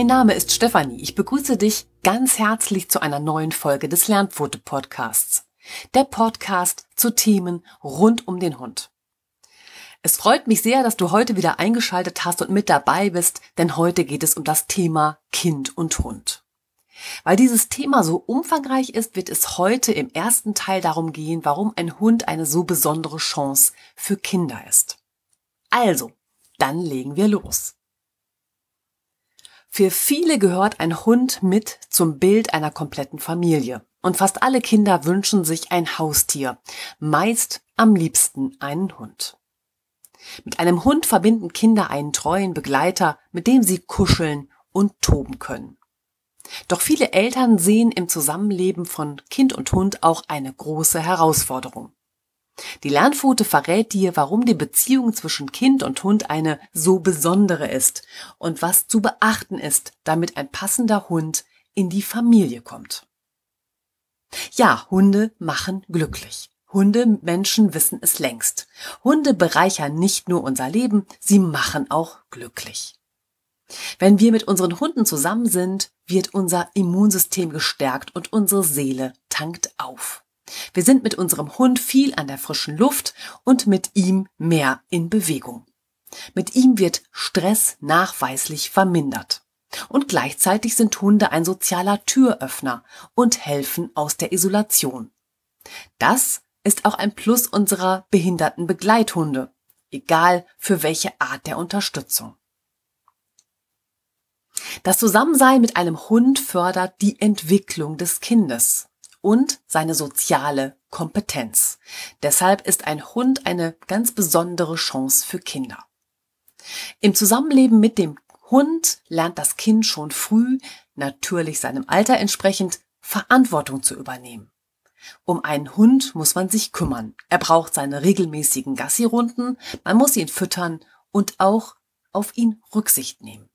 Mein Name ist Stefanie. Ich begrüße dich ganz herzlich zu einer neuen Folge des Lernpfote Podcasts. Der Podcast zu Themen rund um den Hund. Es freut mich sehr, dass du heute wieder eingeschaltet hast und mit dabei bist, denn heute geht es um das Thema Kind und Hund. Weil dieses Thema so umfangreich ist, wird es heute im ersten Teil darum gehen, warum ein Hund eine so besondere Chance für Kinder ist. Also, dann legen wir los. Für viele gehört ein Hund mit zum Bild einer kompletten Familie. Und fast alle Kinder wünschen sich ein Haustier, meist am liebsten einen Hund. Mit einem Hund verbinden Kinder einen treuen Begleiter, mit dem sie kuscheln und toben können. Doch viele Eltern sehen im Zusammenleben von Kind und Hund auch eine große Herausforderung. Die Lernpfote verrät dir, warum die Beziehung zwischen Kind und Hund eine so besondere ist und was zu beachten ist, damit ein passender Hund in die Familie kommt. Ja, Hunde machen glücklich. Hunde Menschen wissen es längst. Hunde bereichern nicht nur unser Leben, sie machen auch glücklich. Wenn wir mit unseren Hunden zusammen sind, wird unser Immunsystem gestärkt und unsere Seele tankt auf. Wir sind mit unserem Hund viel an der frischen Luft und mit ihm mehr in Bewegung. Mit ihm wird Stress nachweislich vermindert. Und gleichzeitig sind Hunde ein sozialer Türöffner und helfen aus der Isolation. Das ist auch ein Plus unserer behinderten Begleithunde, egal für welche Art der Unterstützung. Das Zusammensein mit einem Hund fördert die Entwicklung des Kindes und seine soziale Kompetenz. Deshalb ist ein Hund eine ganz besondere Chance für Kinder. Im Zusammenleben mit dem Hund lernt das Kind schon früh, natürlich seinem Alter entsprechend, Verantwortung zu übernehmen. Um einen Hund muss man sich kümmern. Er braucht seine regelmäßigen Gassirunden, man muss ihn füttern und auch auf ihn Rücksicht nehmen.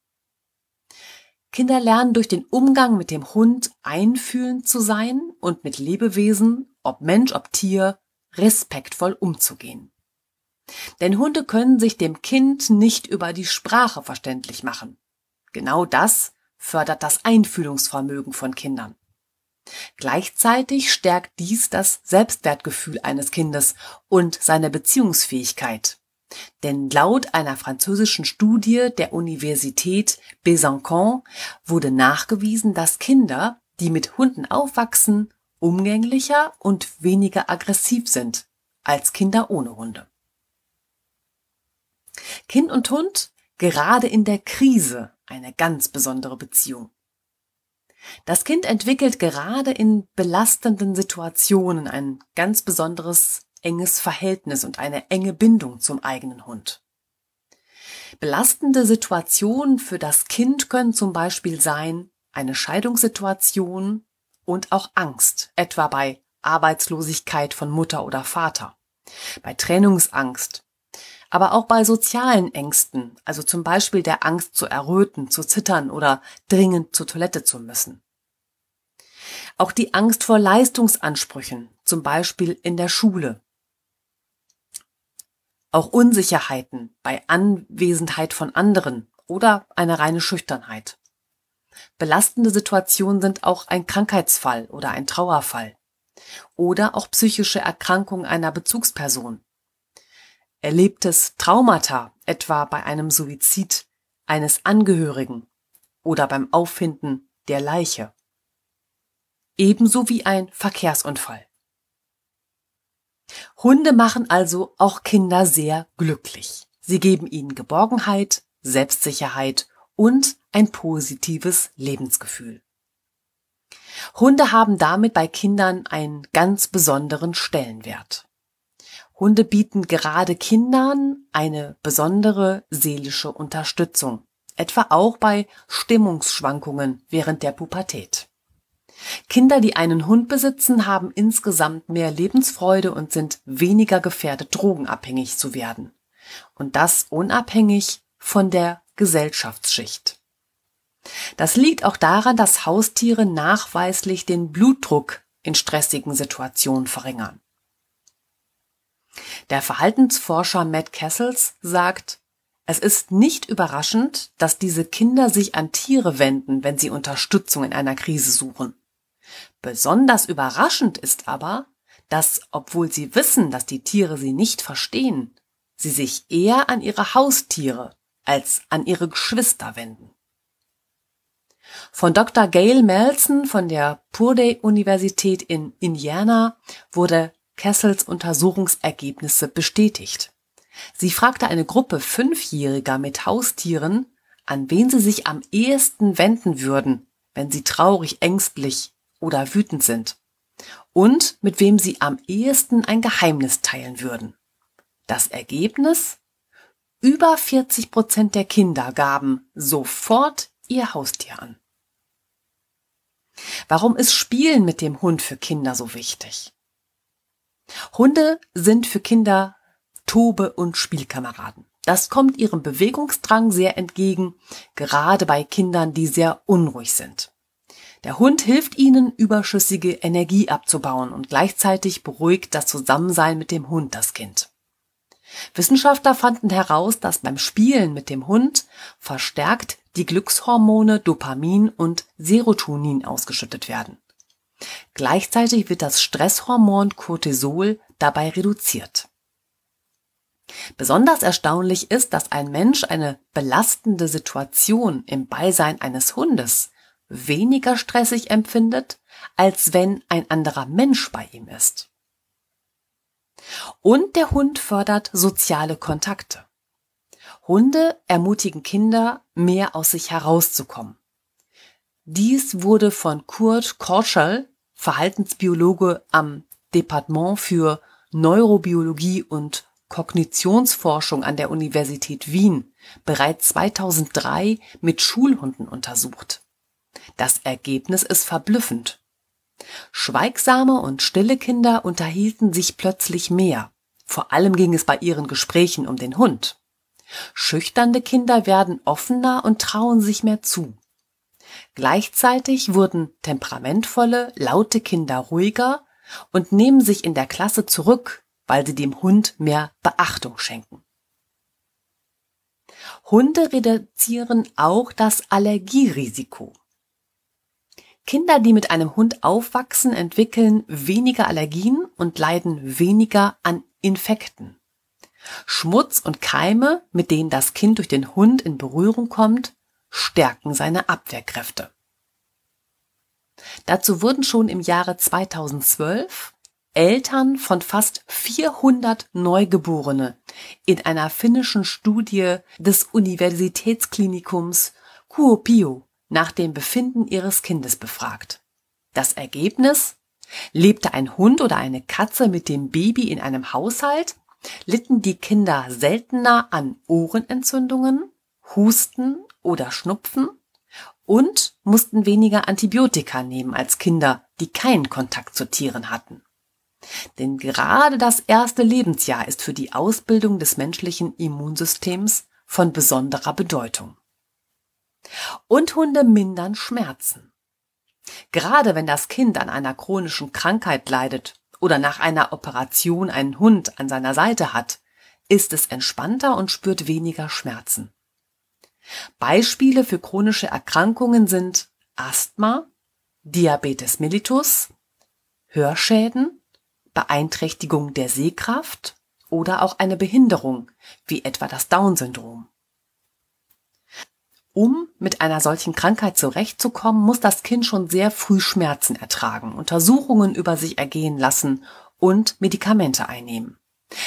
Kinder lernen durch den Umgang mit dem Hund einfühlend zu sein und mit Lebewesen, ob Mensch, ob Tier, respektvoll umzugehen. Denn Hunde können sich dem Kind nicht über die Sprache verständlich machen. Genau das fördert das Einfühlungsvermögen von Kindern. Gleichzeitig stärkt dies das Selbstwertgefühl eines Kindes und seine Beziehungsfähigkeit. Denn laut einer französischen Studie der Universität Besançon wurde nachgewiesen, dass Kinder, die mit Hunden aufwachsen, umgänglicher und weniger aggressiv sind als Kinder ohne Hunde. Kind und Hund gerade in der Krise eine ganz besondere Beziehung. Das Kind entwickelt gerade in belastenden Situationen ein ganz besonderes enges Verhältnis und eine enge Bindung zum eigenen Hund. Belastende Situationen für das Kind können zum Beispiel sein eine Scheidungssituation und auch Angst, etwa bei Arbeitslosigkeit von Mutter oder Vater, bei Trennungsangst, aber auch bei sozialen Ängsten, also zum Beispiel der Angst zu erröten, zu zittern oder dringend zur Toilette zu müssen. Auch die Angst vor Leistungsansprüchen, zum Beispiel in der Schule, auch Unsicherheiten bei Anwesenheit von anderen oder eine reine Schüchternheit. Belastende Situationen sind auch ein Krankheitsfall oder ein Trauerfall oder auch psychische Erkrankung einer Bezugsperson. Erlebtes Traumata, etwa bei einem Suizid eines Angehörigen oder beim Auffinden der Leiche. Ebenso wie ein Verkehrsunfall. Hunde machen also auch Kinder sehr glücklich. Sie geben ihnen Geborgenheit, Selbstsicherheit und ein positives Lebensgefühl. Hunde haben damit bei Kindern einen ganz besonderen Stellenwert. Hunde bieten gerade Kindern eine besondere seelische Unterstützung, etwa auch bei Stimmungsschwankungen während der Pubertät. Kinder, die einen Hund besitzen, haben insgesamt mehr Lebensfreude und sind weniger gefährdet, drogenabhängig zu werden. Und das unabhängig von der Gesellschaftsschicht. Das liegt auch daran, dass Haustiere nachweislich den Blutdruck in stressigen Situationen verringern. Der Verhaltensforscher Matt Kessels sagt, Es ist nicht überraschend, dass diese Kinder sich an Tiere wenden, wenn sie Unterstützung in einer Krise suchen. Besonders überraschend ist aber, dass, obwohl sie wissen, dass die Tiere sie nicht verstehen, sie sich eher an ihre Haustiere als an ihre Geschwister wenden. Von Dr. Gail Melson von der Purdue Universität in Indiana wurde Kessels Untersuchungsergebnisse bestätigt. Sie fragte eine Gruppe Fünfjähriger mit Haustieren, an wen sie sich am ehesten wenden würden, wenn sie traurig, ängstlich oder wütend sind, und mit wem sie am ehesten ein Geheimnis teilen würden. Das Ergebnis? Über 40 Prozent der Kinder gaben sofort ihr Haustier an. Warum ist Spielen mit dem Hund für Kinder so wichtig? Hunde sind für Kinder Tobe- und Spielkameraden. Das kommt ihrem Bewegungsdrang sehr entgegen, gerade bei Kindern, die sehr unruhig sind. Der Hund hilft ihnen, überschüssige Energie abzubauen und gleichzeitig beruhigt das Zusammensein mit dem Hund das Kind. Wissenschaftler fanden heraus, dass beim Spielen mit dem Hund verstärkt die Glückshormone Dopamin und Serotonin ausgeschüttet werden. Gleichzeitig wird das Stresshormon Cortisol dabei reduziert. Besonders erstaunlich ist, dass ein Mensch eine belastende Situation im Beisein eines Hundes weniger stressig empfindet, als wenn ein anderer Mensch bei ihm ist. Und der Hund fördert soziale Kontakte. Hunde ermutigen Kinder, mehr aus sich herauszukommen. Dies wurde von Kurt Korschel, Verhaltensbiologe am Departement für Neurobiologie und Kognitionsforschung an der Universität Wien, bereits 2003 mit Schulhunden untersucht. Das Ergebnis ist verblüffend. Schweigsame und stille Kinder unterhielten sich plötzlich mehr. Vor allem ging es bei ihren Gesprächen um den Hund. Schüchternde Kinder werden offener und trauen sich mehr zu. Gleichzeitig wurden temperamentvolle, laute Kinder ruhiger und nehmen sich in der Klasse zurück, weil sie dem Hund mehr Beachtung schenken. Hunde reduzieren auch das Allergierisiko. Kinder, die mit einem Hund aufwachsen, entwickeln weniger Allergien und leiden weniger an Infekten. Schmutz und Keime, mit denen das Kind durch den Hund in Berührung kommt, stärken seine Abwehrkräfte. Dazu wurden schon im Jahre 2012 Eltern von fast 400 Neugeborene in einer finnischen Studie des Universitätsklinikums Kuopio nach dem Befinden ihres Kindes befragt. Das Ergebnis? Lebte ein Hund oder eine Katze mit dem Baby in einem Haushalt, litten die Kinder seltener an Ohrenentzündungen, Husten oder Schnupfen und mussten weniger Antibiotika nehmen als Kinder, die keinen Kontakt zu Tieren hatten. Denn gerade das erste Lebensjahr ist für die Ausbildung des menschlichen Immunsystems von besonderer Bedeutung. Und Hunde mindern Schmerzen. Gerade wenn das Kind an einer chronischen Krankheit leidet oder nach einer Operation einen Hund an seiner Seite hat, ist es entspannter und spürt weniger Schmerzen. Beispiele für chronische Erkrankungen sind Asthma, Diabetes mellitus, Hörschäden, Beeinträchtigung der Sehkraft oder auch eine Behinderung, wie etwa das Down-Syndrom. Um mit einer solchen Krankheit zurechtzukommen, muss das Kind schon sehr früh Schmerzen ertragen, Untersuchungen über sich ergehen lassen und Medikamente einnehmen.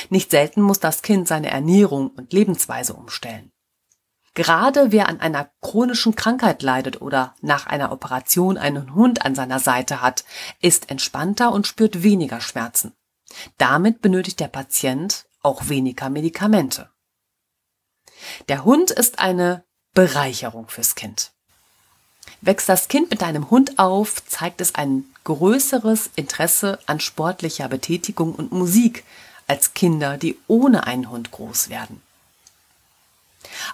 Nicht selten muss das Kind seine Ernährung und Lebensweise umstellen. Gerade wer an einer chronischen Krankheit leidet oder nach einer Operation einen Hund an seiner Seite hat, ist entspannter und spürt weniger Schmerzen. Damit benötigt der Patient auch weniger Medikamente. Der Hund ist eine Bereicherung fürs Kind. Wächst das Kind mit einem Hund auf, zeigt es ein größeres Interesse an sportlicher Betätigung und Musik als Kinder, die ohne einen Hund groß werden.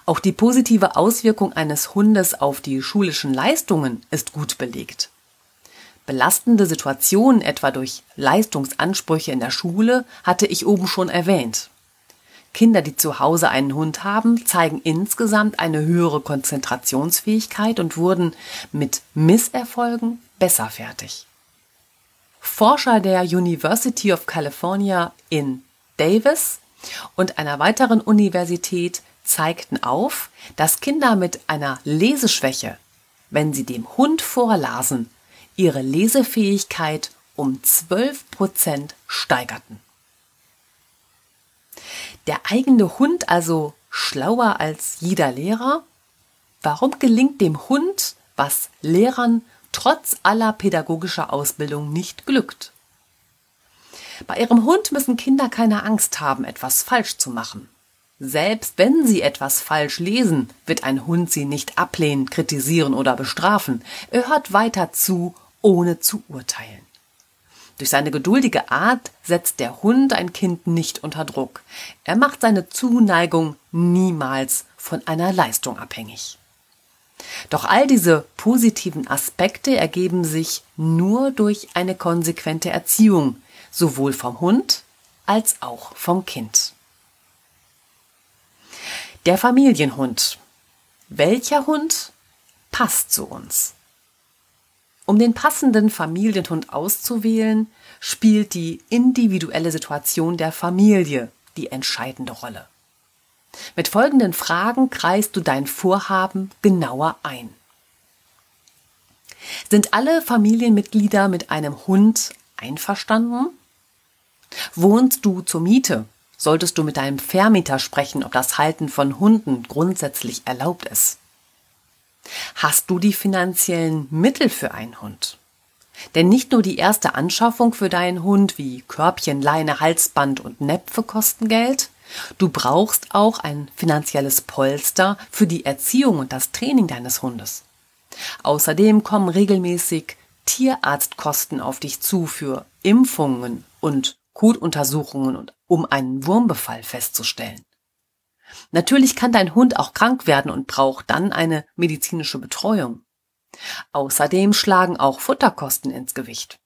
Auch die positive Auswirkung eines Hundes auf die schulischen Leistungen ist gut belegt. Belastende Situationen etwa durch Leistungsansprüche in der Schule hatte ich oben schon erwähnt. Kinder, die zu Hause einen Hund haben, zeigen insgesamt eine höhere Konzentrationsfähigkeit und wurden mit Misserfolgen besser fertig. Forscher der University of California in Davis und einer weiteren Universität zeigten auf, dass Kinder mit einer Leseschwäche, wenn sie dem Hund vorlasen, ihre Lesefähigkeit um 12 Prozent steigerten. Der eigene Hund also schlauer als jeder Lehrer? Warum gelingt dem Hund, was Lehrern trotz aller pädagogischer Ausbildung nicht glückt? Bei ihrem Hund müssen Kinder keine Angst haben, etwas falsch zu machen. Selbst wenn sie etwas falsch lesen, wird ein Hund sie nicht ablehnen, kritisieren oder bestrafen. Er hört weiter zu, ohne zu urteilen. Durch seine geduldige Art setzt der Hund ein Kind nicht unter Druck. Er macht seine Zuneigung niemals von einer Leistung abhängig. Doch all diese positiven Aspekte ergeben sich nur durch eine konsequente Erziehung, sowohl vom Hund als auch vom Kind. Der Familienhund. Welcher Hund passt zu uns? Um den passenden Familienhund auszuwählen, spielt die individuelle Situation der Familie die entscheidende Rolle. Mit folgenden Fragen kreist du dein Vorhaben genauer ein. Sind alle Familienmitglieder mit einem Hund einverstanden? Wohnst du zur Miete? Solltest du mit deinem Vermieter sprechen, ob das Halten von Hunden grundsätzlich erlaubt ist. Hast du die finanziellen Mittel für einen Hund? Denn nicht nur die erste Anschaffung für deinen Hund wie Körbchen, Leine, Halsband und Näpfe kosten Geld, du brauchst auch ein finanzielles Polster für die Erziehung und das Training deines Hundes. Außerdem kommen regelmäßig Tierarztkosten auf dich zu für Impfungen und Kotuntersuchungen und um einen Wurmbefall festzustellen. Natürlich kann dein Hund auch krank werden und braucht dann eine medizinische Betreuung. Außerdem schlagen auch Futterkosten ins Gewicht.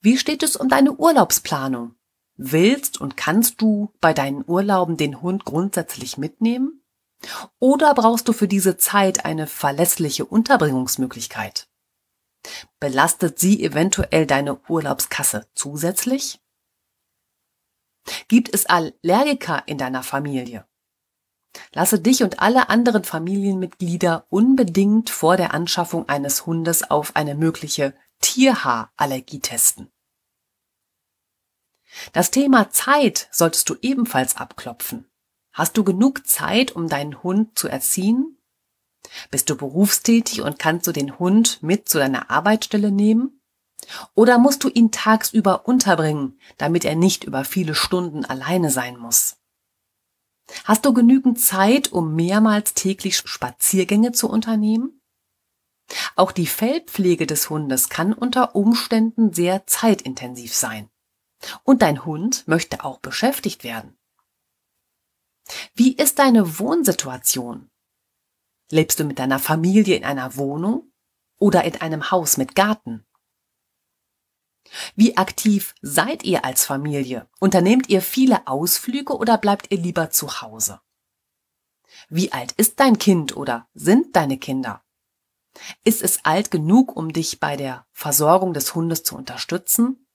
Wie steht es um deine Urlaubsplanung? Willst und kannst du bei deinen Urlauben den Hund grundsätzlich mitnehmen? Oder brauchst du für diese Zeit eine verlässliche Unterbringungsmöglichkeit? Belastet sie eventuell deine Urlaubskasse zusätzlich? Gibt es Allergiker in deiner Familie? Lasse dich und alle anderen Familienmitglieder unbedingt vor der Anschaffung eines Hundes auf eine mögliche Tierhaarallergie testen. Das Thema Zeit solltest du ebenfalls abklopfen. Hast du genug Zeit, um deinen Hund zu erziehen? Bist du berufstätig und kannst du den Hund mit zu deiner Arbeitsstelle nehmen? Oder musst du ihn tagsüber unterbringen, damit er nicht über viele Stunden alleine sein muss? Hast du genügend Zeit, um mehrmals täglich Spaziergänge zu unternehmen? Auch die Fellpflege des Hundes kann unter Umständen sehr zeitintensiv sein. Und dein Hund möchte auch beschäftigt werden. Wie ist deine Wohnsituation? Lebst du mit deiner Familie in einer Wohnung oder in einem Haus mit Garten? Wie aktiv seid ihr als Familie? Unternehmt ihr viele Ausflüge oder bleibt ihr lieber zu Hause? Wie alt ist dein Kind oder sind deine Kinder? Ist es alt genug, um dich bei der Versorgung des Hundes zu unterstützen?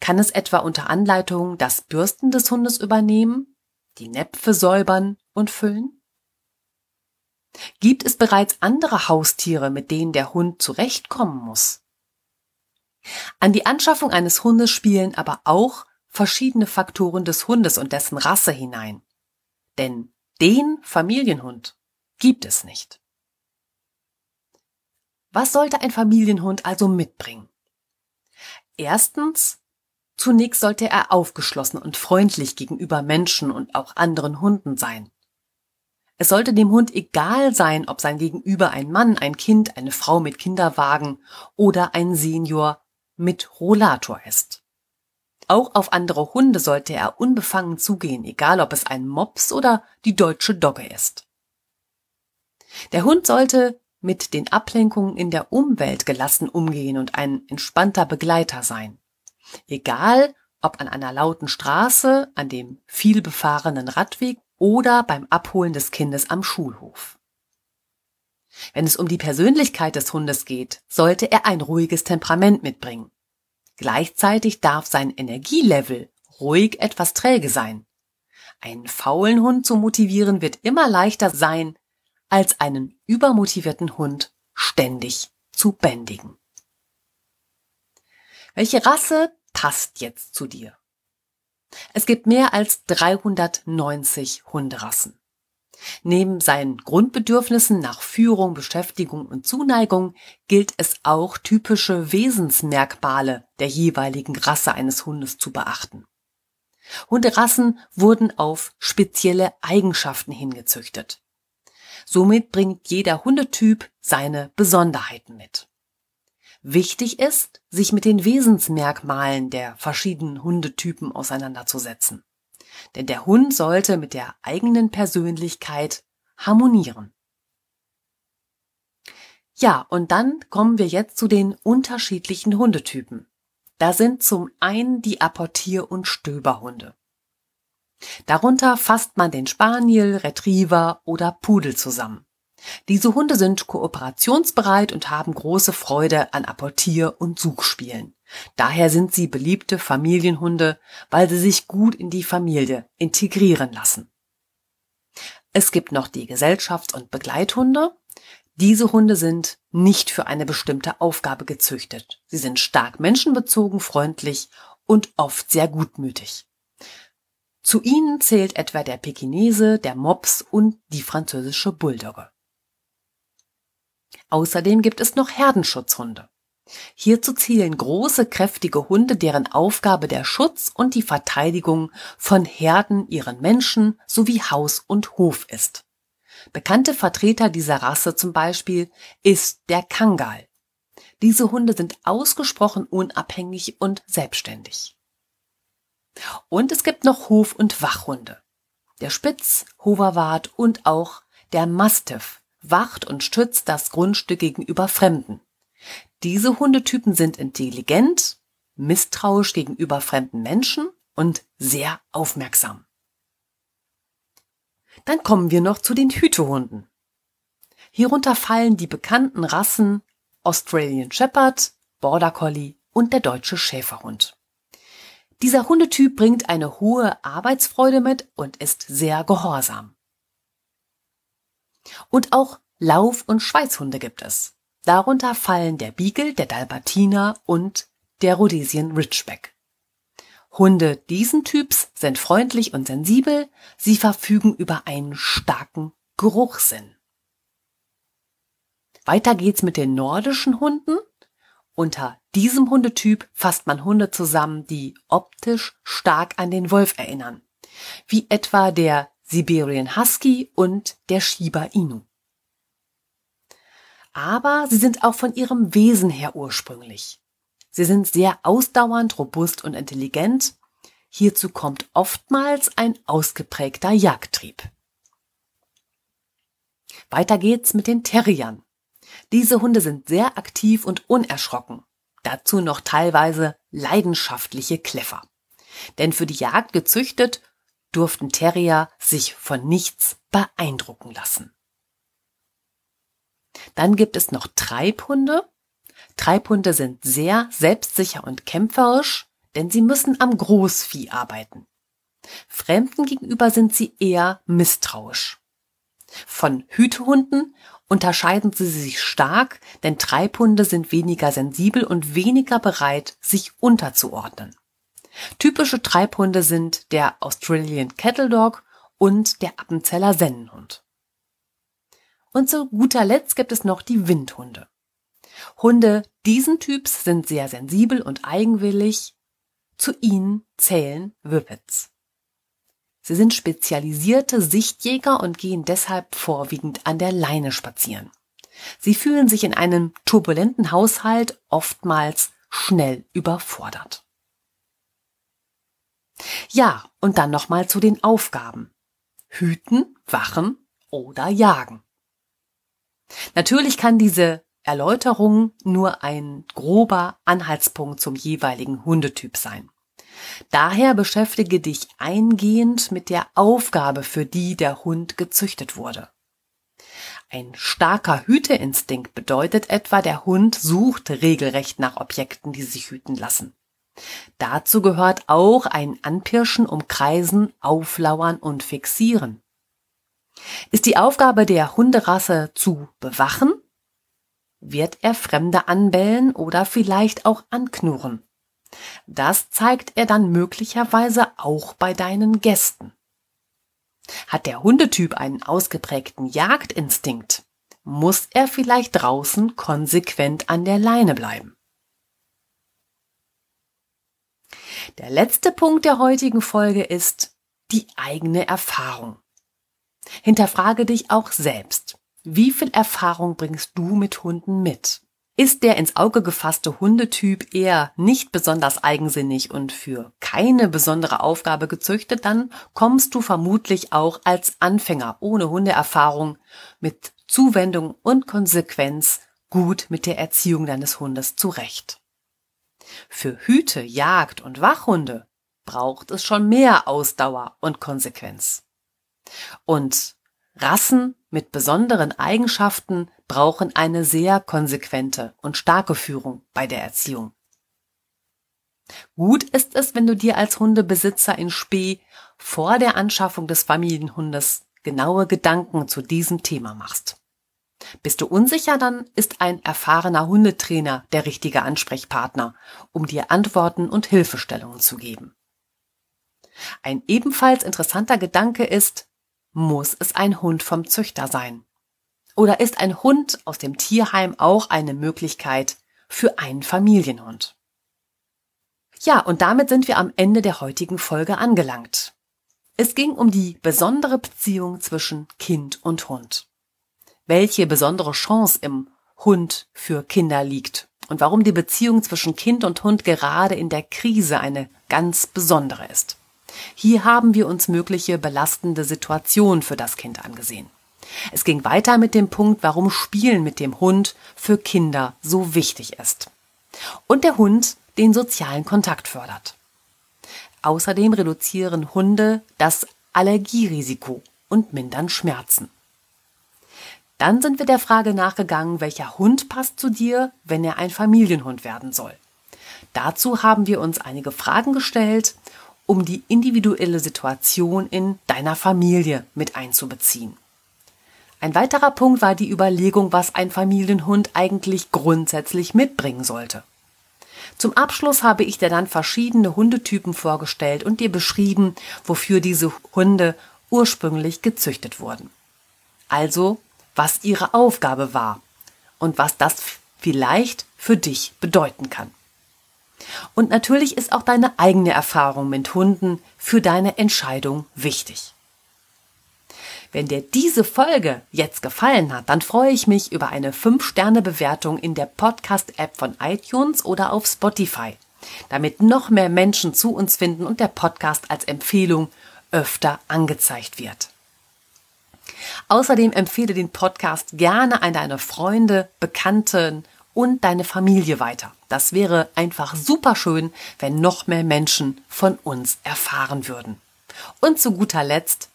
Kann es etwa unter Anleitung das Bürsten des Hundes übernehmen, die Näpfe säubern und füllen? Gibt es bereits andere Haustiere, mit denen der Hund zurechtkommen muss? An die Anschaffung eines Hundes spielen aber auch verschiedene Faktoren des Hundes und dessen Rasse hinein. Denn den Familienhund gibt es nicht. Was sollte ein Familienhund also mitbringen? Erstens, zunächst sollte er aufgeschlossen und freundlich gegenüber Menschen und auch anderen Hunden sein. Es sollte dem Hund egal sein, ob sein Gegenüber ein Mann, ein Kind, eine Frau mit Kinderwagen oder ein Senior mit Rollator ist. Auch auf andere Hunde sollte er unbefangen zugehen, egal ob es ein Mops oder die deutsche Dogge ist. Der Hund sollte mit den Ablenkungen in der Umwelt gelassen umgehen und ein entspannter Begleiter sein. Egal, ob an einer lauten Straße, an dem viel befahrenen Radweg oder beim Abholen des Kindes am Schulhof. Wenn es um die Persönlichkeit des Hundes geht, sollte er ein ruhiges Temperament mitbringen. Gleichzeitig darf sein Energielevel ruhig etwas träge sein. Einen faulen Hund zu motivieren wird immer leichter sein, als einen übermotivierten Hund ständig zu bändigen. Welche Rasse passt jetzt zu dir? Es gibt mehr als 390 Hunderassen. Neben seinen Grundbedürfnissen nach Führung, Beschäftigung und Zuneigung gilt es auch typische Wesensmerkmale der jeweiligen Rasse eines Hundes zu beachten. Hunderassen wurden auf spezielle Eigenschaften hingezüchtet. Somit bringt jeder Hundetyp seine Besonderheiten mit. Wichtig ist, sich mit den Wesensmerkmalen der verschiedenen Hundetypen auseinanderzusetzen. Denn der Hund sollte mit der eigenen Persönlichkeit harmonieren. Ja, und dann kommen wir jetzt zu den unterschiedlichen Hundetypen. Da sind zum einen die Apportier- und Stöberhunde. Darunter fasst man den Spaniel, Retriever oder Pudel zusammen. Diese Hunde sind kooperationsbereit und haben große Freude an Apportier- und Suchspielen. Daher sind sie beliebte Familienhunde, weil sie sich gut in die Familie integrieren lassen. Es gibt noch die Gesellschafts- und Begleithunde. Diese Hunde sind nicht für eine bestimmte Aufgabe gezüchtet. Sie sind stark menschenbezogen, freundlich und oft sehr gutmütig. Zu ihnen zählt etwa der Pekinese, der Mops und die französische Bulldogge. Außerdem gibt es noch Herdenschutzhunde. Hierzu zählen große, kräftige Hunde, deren Aufgabe der Schutz und die Verteidigung von Herden, ihren Menschen sowie Haus und Hof ist. Bekannte Vertreter dieser Rasse zum Beispiel ist der Kangal. Diese Hunde sind ausgesprochen unabhängig und selbstständig. Und es gibt noch Hof- und Wachhunde. Der Spitz, Hoverwart und auch der Mastiff wacht und stützt das Grundstück gegenüber Fremden. Diese Hundetypen sind intelligent, misstrauisch gegenüber fremden Menschen und sehr aufmerksam. Dann kommen wir noch zu den Hütehunden. Hierunter fallen die bekannten Rassen Australian Shepherd, Border Collie und der deutsche Schäferhund. Dieser Hundetyp bringt eine hohe Arbeitsfreude mit und ist sehr gehorsam. Und auch Lauf- und Schweißhunde gibt es. Darunter fallen der Beagle, der Dalmatiner und der Rhodesian Ridgeback. Hunde diesen Typs sind freundlich und sensibel, sie verfügen über einen starken Geruchssinn. Weiter geht's mit den nordischen Hunden. Unter diesem Hundetyp fasst man Hunde zusammen, die optisch stark an den Wolf erinnern, wie etwa der Siberian Husky und der Shiba Inu aber sie sind auch von ihrem Wesen her ursprünglich. Sie sind sehr ausdauernd, robust und intelligent. Hierzu kommt oftmals ein ausgeprägter Jagdtrieb. Weiter geht's mit den Terriern. Diese Hunde sind sehr aktiv und unerschrocken. Dazu noch teilweise leidenschaftliche Kläffer. Denn für die Jagd gezüchtet, durften Terrier sich von nichts beeindrucken lassen. Dann gibt es noch Treibhunde. Treibhunde sind sehr selbstsicher und kämpferisch, denn sie müssen am Großvieh arbeiten. Fremden gegenüber sind sie eher misstrauisch. Von Hütehunden unterscheiden sie sich stark, denn Treibhunde sind weniger sensibel und weniger bereit, sich unterzuordnen. Typische Treibhunde sind der Australian Cattle Dog und der Appenzeller Sennenhund. Und zu guter Letzt gibt es noch die Windhunde. Hunde diesen Typs sind sehr sensibel und eigenwillig. Zu ihnen zählen Whippets. Sie sind spezialisierte Sichtjäger und gehen deshalb vorwiegend an der Leine spazieren. Sie fühlen sich in einem turbulenten Haushalt oftmals schnell überfordert. Ja, und dann nochmal zu den Aufgaben. Hüten, wachen oder jagen. Natürlich kann diese Erläuterung nur ein grober Anhaltspunkt zum jeweiligen Hundetyp sein. Daher beschäftige dich eingehend mit der Aufgabe, für die der Hund gezüchtet wurde. Ein starker Hüteinstinkt bedeutet etwa, der Hund sucht regelrecht nach Objekten, die sich hüten lassen. Dazu gehört auch ein Anpirschen, Umkreisen, Auflauern und Fixieren. Ist die Aufgabe der Hunderasse zu bewachen? Wird er Fremde anbellen oder vielleicht auch anknurren? Das zeigt er dann möglicherweise auch bei deinen Gästen. Hat der Hundetyp einen ausgeprägten Jagdinstinkt, muss er vielleicht draußen konsequent an der Leine bleiben. Der letzte Punkt der heutigen Folge ist die eigene Erfahrung. Hinterfrage dich auch selbst. Wie viel Erfahrung bringst du mit Hunden mit? Ist der ins Auge gefasste Hundetyp eher nicht besonders eigensinnig und für keine besondere Aufgabe gezüchtet, dann kommst du vermutlich auch als Anfänger ohne Hundeerfahrung mit Zuwendung und Konsequenz gut mit der Erziehung deines Hundes zurecht. Für Hüte, Jagd und Wachhunde braucht es schon mehr Ausdauer und Konsequenz. Und Rassen mit besonderen Eigenschaften brauchen eine sehr konsequente und starke Führung bei der Erziehung. Gut ist es, wenn du dir als Hundebesitzer in Spee vor der Anschaffung des Familienhundes genaue Gedanken zu diesem Thema machst. Bist du unsicher, dann ist ein erfahrener Hundetrainer der richtige Ansprechpartner, um dir Antworten und Hilfestellungen zu geben. Ein ebenfalls interessanter Gedanke ist, muss es ein Hund vom Züchter sein? Oder ist ein Hund aus dem Tierheim auch eine Möglichkeit für einen Familienhund? Ja, und damit sind wir am Ende der heutigen Folge angelangt. Es ging um die besondere Beziehung zwischen Kind und Hund. Welche besondere Chance im Hund für Kinder liegt und warum die Beziehung zwischen Kind und Hund gerade in der Krise eine ganz besondere ist. Hier haben wir uns mögliche belastende Situationen für das Kind angesehen. Es ging weiter mit dem Punkt, warum Spielen mit dem Hund für Kinder so wichtig ist. Und der Hund den sozialen Kontakt fördert. Außerdem reduzieren Hunde das Allergierisiko und mindern Schmerzen. Dann sind wir der Frage nachgegangen, welcher Hund passt zu dir, wenn er ein Familienhund werden soll. Dazu haben wir uns einige Fragen gestellt um die individuelle Situation in deiner Familie mit einzubeziehen. Ein weiterer Punkt war die Überlegung, was ein Familienhund eigentlich grundsätzlich mitbringen sollte. Zum Abschluss habe ich dir dann verschiedene Hundetypen vorgestellt und dir beschrieben, wofür diese Hunde ursprünglich gezüchtet wurden. Also, was ihre Aufgabe war und was das vielleicht für dich bedeuten kann. Und natürlich ist auch deine eigene Erfahrung mit Hunden für deine Entscheidung wichtig. Wenn dir diese Folge jetzt gefallen hat, dann freue ich mich über eine 5-Sterne-Bewertung in der Podcast-App von iTunes oder auf Spotify, damit noch mehr Menschen zu uns finden und der Podcast als Empfehlung öfter angezeigt wird. Außerdem empfehle den Podcast gerne an deine Freunde, Bekannten und deine Familie weiter. Das wäre einfach super schön, wenn noch mehr Menschen von uns erfahren würden. Und zu guter Letzt,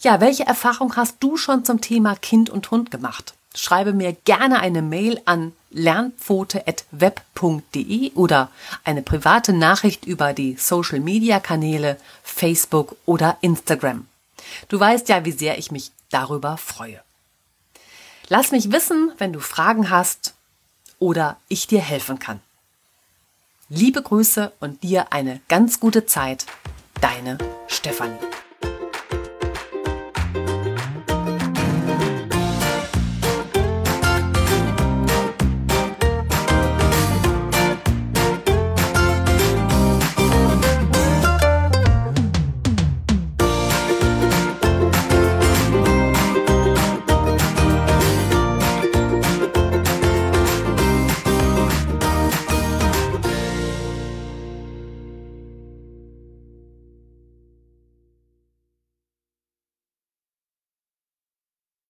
ja, welche Erfahrung hast du schon zum Thema Kind und Hund gemacht? Schreibe mir gerne eine Mail an lernpfote.web.de oder eine private Nachricht über die Social Media Kanäle Facebook oder Instagram. Du weißt ja, wie sehr ich mich darüber freue. Lass mich wissen, wenn du Fragen hast oder ich dir helfen kann. Liebe Grüße und dir eine ganz gute Zeit. Deine Stefanie.